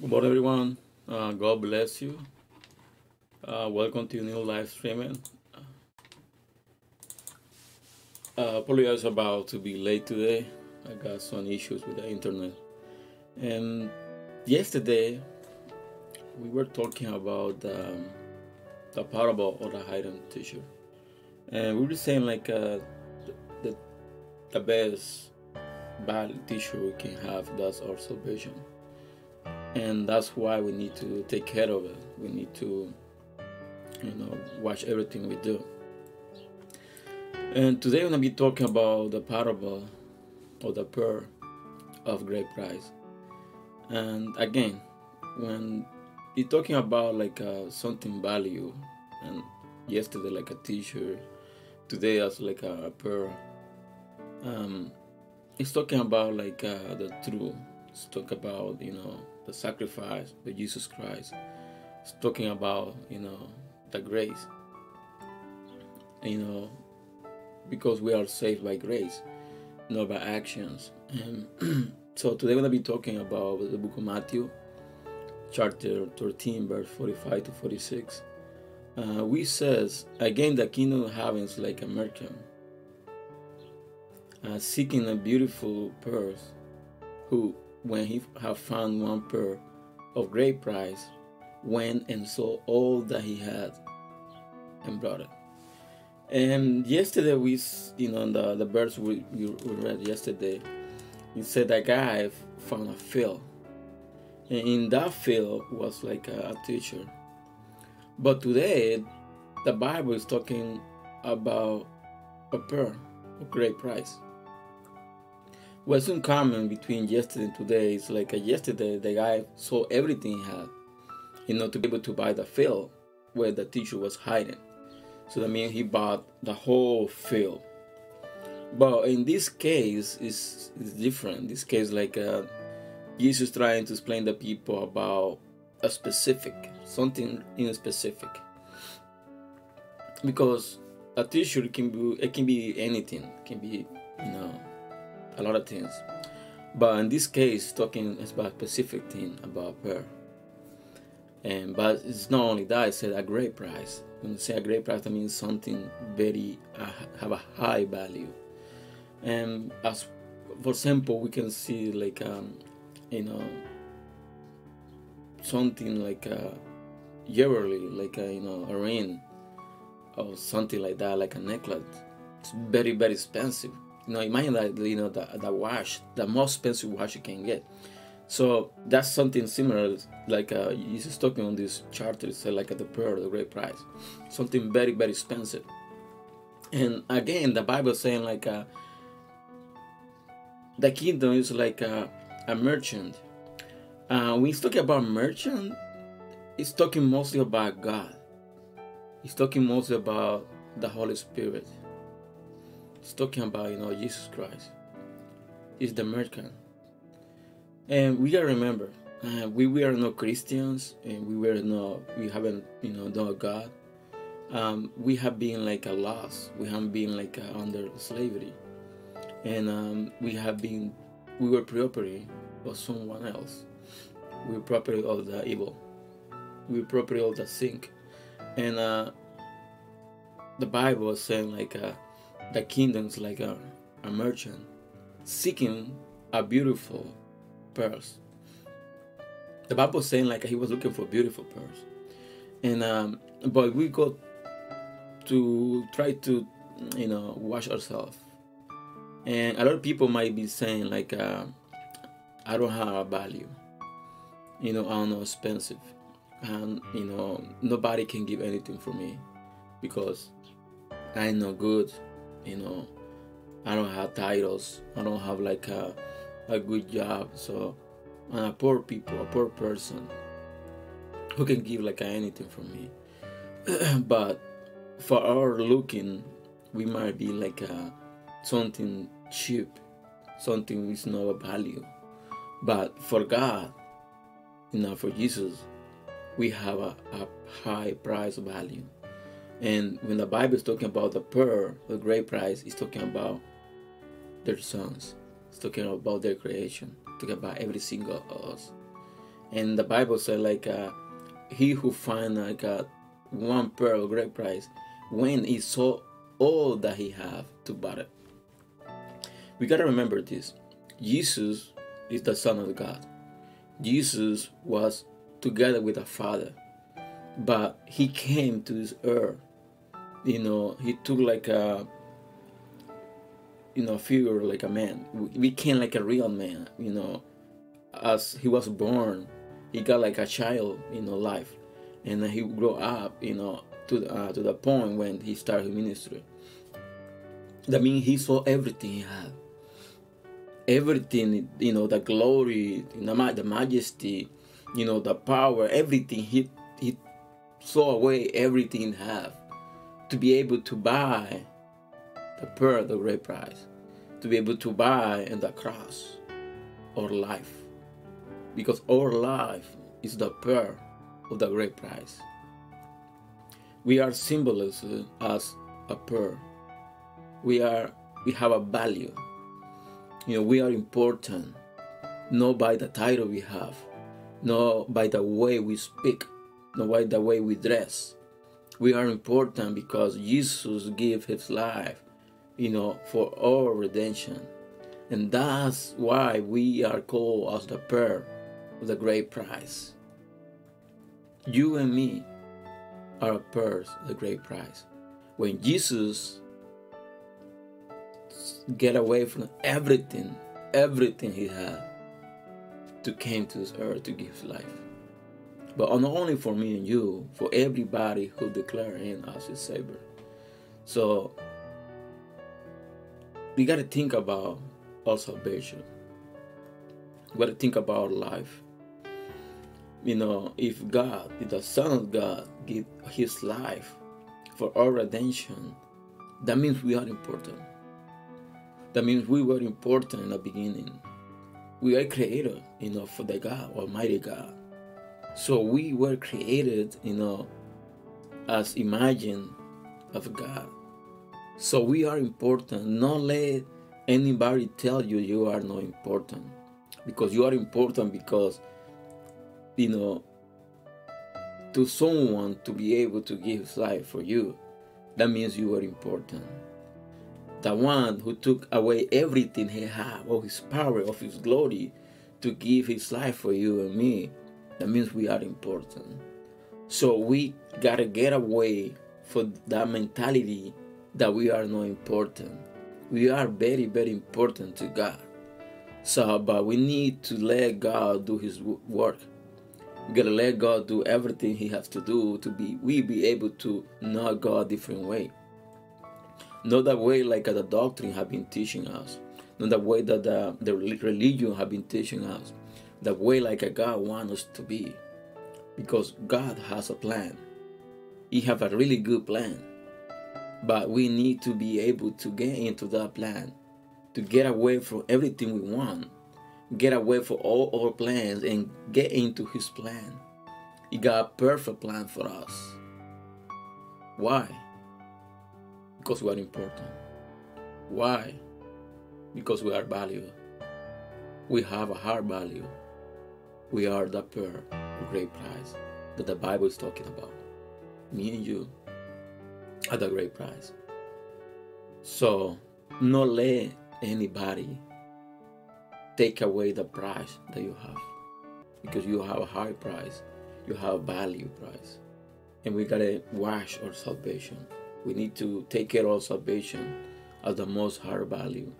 Good morning, everyone. Uh, God bless you. Uh, welcome to new live streaming. Uh, apologize about to be late today. I got some issues with the internet. And yesterday, we were talking about um, the parable of the hidden teacher, and we were saying like uh, the the best bad teacher we can have that's our salvation and that's why we need to take care of it. We need to you know watch everything we do. And today i'm going to be talking about the parable of the pearl of great price. And again when you're talking about like uh, something value and yesterday like a t-shirt today as like a, a pearl um it's talking about like uh, the truth it's talking about you know the sacrifice of Jesus Christ. It's talking about, you know, the grace. You know, because we are saved by grace, not by actions. And so today we're gonna be talking about the book of Matthew, chapter 13, verse 45 to 46. Uh, we says again the kingdom of heaven is like a merchant uh, seeking a beautiful purse who when he had found one pearl of great price, went and sold all that he had and brought it. And yesterday we, you know, the the verse we, we read yesterday, it said that guy found a field, and in that field was like a, a teacher. But today, the Bible is talking about a pearl of great price what's in common between yesterday and today is like yesterday the guy saw everything he had you know to be able to buy the field where the teacher was hiding. So that means he bought the whole field but in this case it's, it's different. This case like uh, jesus trying to explain the people about a specific something in specific because a teacher can be it can be anything. It can be you know a lot of things. But in this case, talking about specific thing about her. And but it's not only that; it's a great price. When you say a great price, that means something very uh, have a high value. And as for example, we can see like um, you know something like a jewelry, like a you know a ring or something like that, like a necklace. It's very very expensive you know, imagine that you know the, the watch, the most expensive watch you can get. So that's something similar, like uh, he's talking on this chart. It's like at the pearl, the great price, something very very expensive. And again, the Bible saying like uh, the kingdom is like a, a merchant. Uh, when he's talking about merchant, he's talking mostly about God. He's talking mostly about the Holy Spirit. It's talking about, you know, Jesus Christ. He's the merchant. And we gotta remember, uh, we were not Christians and we were not, we haven't, you know, known God. Um, we have been like a loss. We have been like uh, under slavery. And um, we have been, we were property of someone else. We were property of the evil. We were property of the sink. And uh, the Bible is saying like, uh, the kingdom's like a, a merchant seeking a beautiful pearls. The Bible saying like he was looking for beautiful pearls, and um, but we got to try to you know wash ourselves, and a lot of people might be saying like uh, I don't have a value, you know I'm not expensive, and you know nobody can give anything for me because I'm not good you know i don't have titles. I don't have like a, a good job. So i'm a poor people a poor person who can give like anything from me. But for our looking we might be like a, something cheap something with no value. But for god you know for jesus we have a, a high price value and when the Bible is talking about the pearl, the great price, it's talking about their sons. It's talking about their creation. It's talking about every single of us. And the Bible said like uh, he who find like uh, one pearl great price when he saw all that he have to buy it. We gotta remember this. Jesus is the Son of God. Jesus was together with the Father, but he came to this earth. You know, he took like a you know figure like a man. We became like a real man. You know, as he was born, he got like a child, you know, life, and then he grew up, you know, to uh, to the point when he started ministry. That means he saw everything he had everything you know the glory the, the majesty you know the power everything he he saw away everything he have to be able to buy the pearl the great price to be able to buy in the cross our life. Because our life is the pearl of the great price. We are symbolized as a pearl. We are we have a value. You know, we are important. Not by the title we have, not by the way we speak, not by the way we dress. We are important because Jesus gave his life, you know, for our redemption. And that's why we are called as the pearl of the great price. You and me are a pearl of the great price. When Jesus get away from everything, everything he had to came to this earth to give his life. But not only for me and you, for everybody who declare him as his savior. So we gotta think about our salvation. We gotta think about life. You know, if God, if the Son of God, give his life for our redemption, that means we are important. That means we were important in the beginning. We are created, you know, for the God, Almighty God. So we were created, you know, as imagine of God. So we are important. Not let anybody tell you you are not important. Because you are important because, you know, to someone to be able to give his life for you, that means you are important the one who took away everything he had, of his power, of his glory, to give his life for you and me. That means we are important. So we gotta get away from that mentality that we are not important. We are very, very important to God. So, but we need to let God do His work. We gotta let God do everything He has to do to be we be able to know God a different way. Not the way like the doctrine have been teaching us, not the way that the, the religion have been teaching us, the way like a God wants us to be. Because God has a plan. He have a really good plan. But we need to be able to get into that plan, to get away from everything we want, get away from all our plans and get into his plan. He got a perfect plan for us. Why? Because we are important. Why? Because we are valuable. We have a high value. We are the pearl, the great price that the Bible is talking about. Me and you are the great price. So, not let anybody take away the price that you have. Because you have a high price, you have a value price. And we gotta wash our salvation we need to take care of salvation as the most high value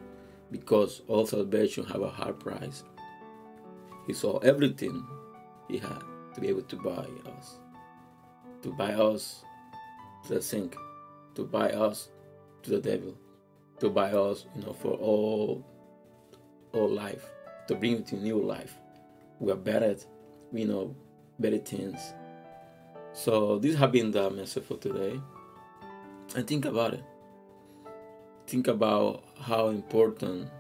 because all salvation have a high price. He saw everything he had to be able to buy us, to buy us to the sink, to buy us to the devil, to buy us, you know, for all, all life, to bring it to new life. We are better, we know better things. So this has been the message for today. And think about it. Think about how important,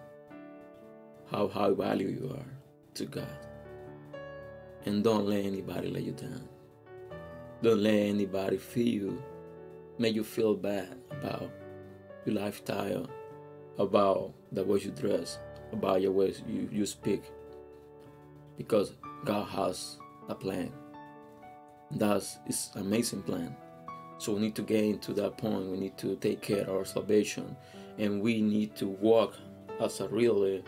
how high value you are to God. And don't let anybody let you down. Don't let anybody feel you, make you feel bad about your lifestyle, about the way you dress, about your ways you, you speak. Because God has a plan. That's is amazing plan. So we need to get into that point. We need to take care of our salvation, and we need to walk as a really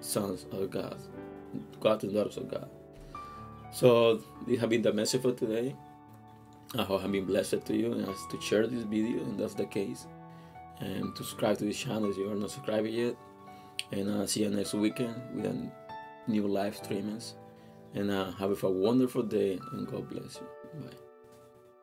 sons of God, God and daughters of God. So this has been the message for today. I hope I've been blessed to you and ask to share this video, and that's the case. And to subscribe to this channel if you are not subscribed yet. And uh, see you next weekend with a new live streamings. And uh, have a wonderful day, and God bless you. Bye.